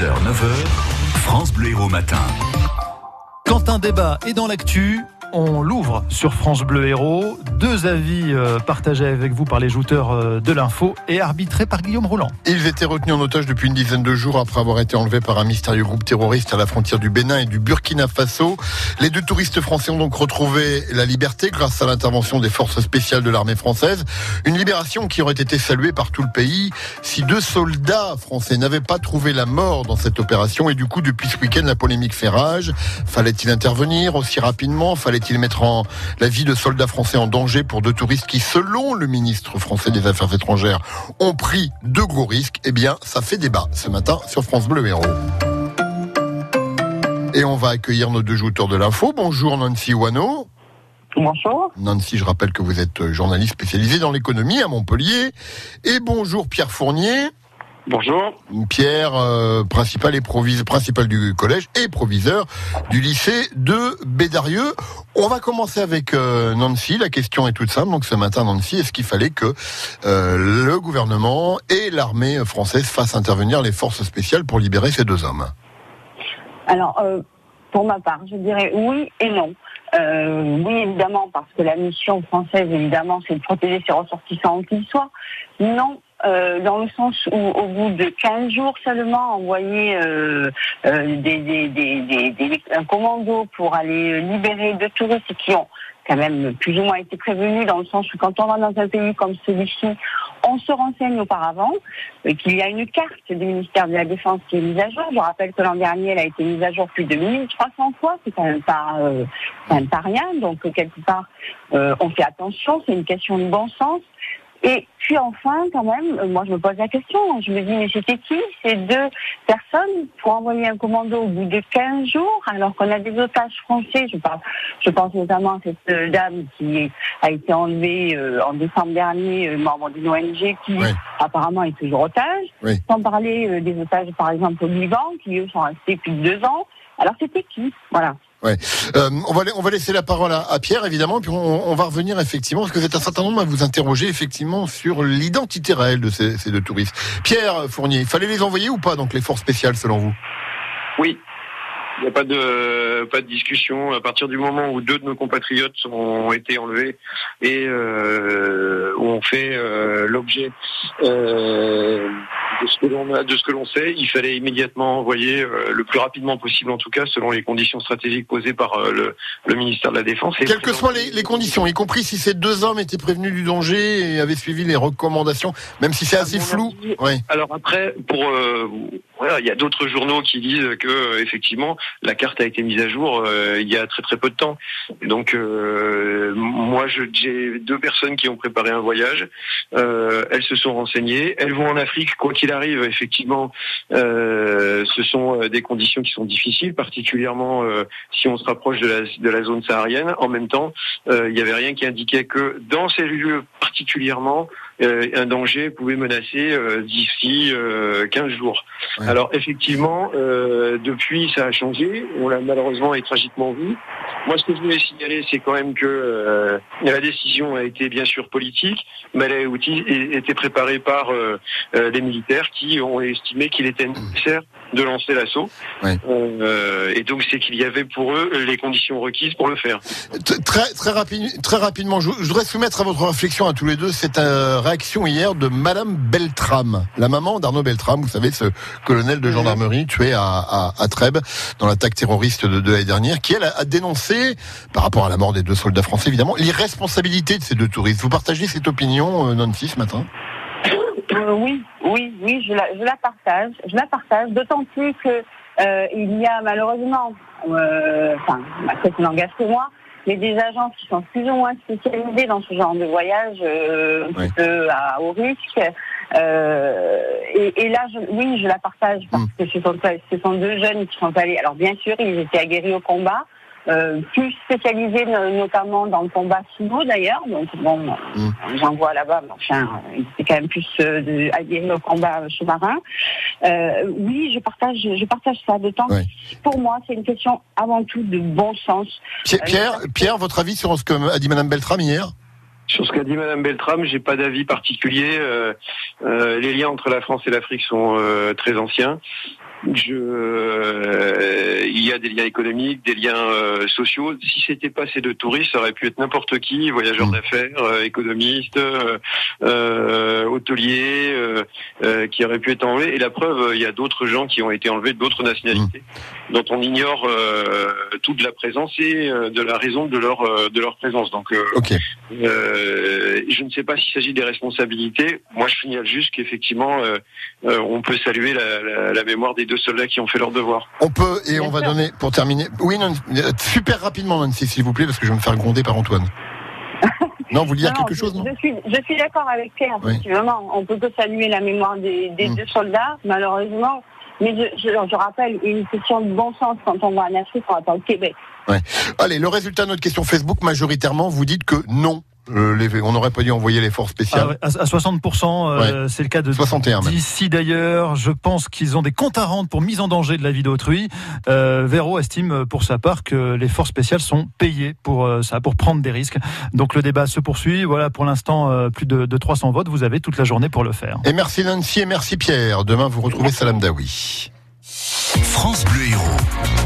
6h, 9h, France Bleu Héros Matin. Quand un débat est dans l'actu, on l'ouvre sur France Bleu Héros. Deux avis euh, partagés avec vous par les jouteurs euh, de l'info et arbitrés par Guillaume Roland. Ils étaient retenus en otage depuis une dizaine de jours après avoir été enlevés par un mystérieux groupe terroriste à la frontière du Bénin et du Burkina Faso. Les deux touristes français ont donc retrouvé la liberté grâce à l'intervention des forces spéciales de l'armée française. Une libération qui aurait été saluée par tout le pays si deux soldats français n'avaient pas trouvé la mort dans cette opération. Et du coup, depuis ce week-end, la polémique fait rage. Fallait-il intervenir aussi rapidement? Fallait-il mettre en la vie de soldats français en danger pour deux touristes qui, selon le ministre français des Affaires étrangères, ont pris de gros risques? Eh bien, ça fait débat ce matin sur France Bleu Héros. Et on va accueillir nos deux jouteurs de l'info. Bonjour Nancy Wano. Bonjour. Nancy, je rappelle que vous êtes journaliste spécialisé dans l'économie à Montpellier. Et bonjour Pierre Fournier. Bonjour. Pierre, euh, principal et proviseur, principal du collège et proviseur du lycée de Bédarieux. On va commencer avec euh, Nancy. La question est toute simple. Donc ce matin, Nancy, est-ce qu'il fallait que euh, le gouvernement et l'armée française fassent intervenir les forces spéciales pour libérer ces deux hommes? Alors, euh, pour ma part, je dirais oui et non. Euh, oui, évidemment, parce que la mission française, évidemment, c'est de protéger ses ressortissants où qu'ils soient. Non, euh, dans le sens où, au bout de 15 jours seulement, envoyer euh, euh, des, des, des, des- un commando pour aller libérer deux touristes qui ont quand même plus ou moins été prévenus dans le sens où quand on va dans un pays comme celui-ci, on se renseigne auparavant, euh, qu'il y a une carte du ministère de la Défense qui est mise à jour. Je rappelle que l'an dernier, elle a été mise à jour plus de 1300 fois, c'est quand même pas, euh, quand même pas rien. Donc euh, quelque part, euh, on fait attention, c'est une question de bon sens. Et puis enfin, quand même, euh, moi je me pose la question, je me dis, mais c'était qui ces deux personnes pour envoyer un commando au bout de 15 jours, alors qu'on a des otages français, je, parle, je pense notamment à cette euh, dame qui a été enlevée euh, en décembre dernier, euh, membre d'une ONG qui Oui. apparemment est toujours otage, Oui. sans parler euh, des otages par exemple au Liban, qui eux sont restés plus de deux ans. Alors c'était qui? Voilà. Euh, on, va, on va laisser la parole à, Pierre, évidemment, puis on, va revenir effectivement, parce que êtes un certain nombre à vous interroger effectivement sur l'identité réelle de ces, ces deux touristes. Pierre Fournier, fallait les envoyer ou pas, donc les forces spéciales, selon vous? Oui. Il n'y a pas de pas de discussion. À partir du moment où deux de nos compatriotes ont été enlevés et euh, ont fait euh, l'objet euh, de ce que l'on a, de ce que l'on sait, il fallait immédiatement envoyer euh, le plus rapidement possible, en tout cas selon les conditions stratégiques posées par euh, le, le ministère de la Défense. Et Quelles que soient les, les conditions, y compris si ces deux hommes étaient prévenus du danger et avaient suivi les recommandations, même si c'est assez flou. avis, Oui. Alors après, pour euh, voilà, il y a d'autres journaux qui disent que effectivement la carte a été mise à jour euh, il y a très très peu de temps. Donc euh, moi, j'ai deux personnes qui ont préparé un voyage. Euh, elles se sont renseignées. Elles vont en Afrique, quoi qu'il arrive. Effectivement, ce sont des conditions qui sont difficiles, particulièrement si on se rapproche de la, zone saharienne. En même temps, il n'y avait rien qui indiquait que dans ces lieux particulièrement, euh, un danger pouvait menacer euh, d'ici euh, 15 jours. Ouais. Alors effectivement, euh, depuis ça a changé, on l'a malheureusement et tragiquement vu. Moi ce que je voulais signaler, c'est quand même que euh, la décision a été bien sûr politique, mais elle a été préparée par euh, euh, les militaires qui ont estimé qu'il était nécessaire de lancer l'assaut. Ouais. Euh, et donc c'est qu'il y avait pour eux les conditions requises pour le faire. Très, très, rapide, très rapidement, je, je voudrais soumettre à votre réflexion à tous les deux cette euh, réaction hier de Madame Beltram, la maman d'Arnaud Beltram, vous savez, ce colonel de gendarmerie tué à, à, à Trèbes dans l'attaque terroriste de, de l'année dernière, qui elle a, a dénoncé, par rapport à la mort des deux soldats français évidemment, l'irresponsabilité de ces deux touristes. Vous partagez cette opinion, euh, Nancy, ce matin? Euh, oui, oui, oui, je la, je la partage. Je la partage, d'autant plus que euh, il y a malheureusement, euh, enfin, bah, ça n'engage que moi, mais des agents qui sont plus ou moins spécialisés dans ce genre de voyage, euh, un Oui. petit peu à haut risque. Euh, et, et là, je, oui, je la partage parce Mm. que ce sont, ce sont deux jeunes qui sont allés. Alors bien sûr, ils étaient aguerris au combat. Euh, plus spécialisés no- notamment dans le combat sous l'eau d'ailleurs, donc bon, Mm. j'en vois là-bas, mais enfin, étaient quand même plus euh, de, au combat sous-marin. Euh, oui, je partage, je partage ça, d'autant Ouais. que pour moi, c'est une question avant tout de bon sens. Pierre, Pierre, Pierre, votre avis sur ce que a dit Madame Beltram hier? Sur ce qu'a dit Madame Beltram, j'ai pas d'avis particulier. Euh, euh, les liens entre la France et l'Afrique sont euh, très anciens. Je, euh, il y a des liens économiques, des liens euh, sociaux. Si c'était pas ces deux touristes, ça aurait pu être n'importe qui, voyageurs Mm. d'affaires, euh, économistes, euh, euh, hôteliers, euh, euh, qui auraient pu être enlevés. Et la preuve, il y a d'autres gens qui ont été enlevés d'autres nationalités, dont on ignore euh, toute la présence et euh, de la raison de leur euh, de leur présence. Donc, je ne sais pas s'il s'agit des responsabilités. Moi, je signale juste qu'effectivement, euh, euh, on peut saluer la, la, la mémoire des deux soldats qui ont fait leur devoir. On peut, et Bien on va sûr. donner, pour terminer. Oui, non, super rapidement, Nancy, s'il vous plaît, parce que je vais me faire gronder par Antoine. Non, vous voulez dire Non, quelque je- chose, non je, suis, je suis d'accord avec Pierre, Oui. effectivement. On peut que saluer la mémoire des, des Mm. deux soldats, malheureusement. Mais je, je, je rappelle une question de bon sens quand on va en Afrique, on va pas au Québec. Allez, le résultat de notre question Facebook, majoritairement, vous dites que non. Euh, les- on n'aurait pas dû envoyer les forces Ah spéciales. ouais, à, à 60%, euh, c'est le cas de 61 même. d'ici d'ailleurs. Je pense qu'ils ont des comptes à rendre pour mise en danger de la vie d'autrui. Euh, Véro estime pour sa part que les forces spéciales sont payées pour euh, ça, pour prendre des risques. Donc le débat se poursuit. Voilà, pour l'instant, euh, plus de, de 300 votes. Vous avez toute la journée pour le faire. Et merci Nancy et merci Pierre. Demain, vous retrouvez Salam Daoui. France Bleu Héros.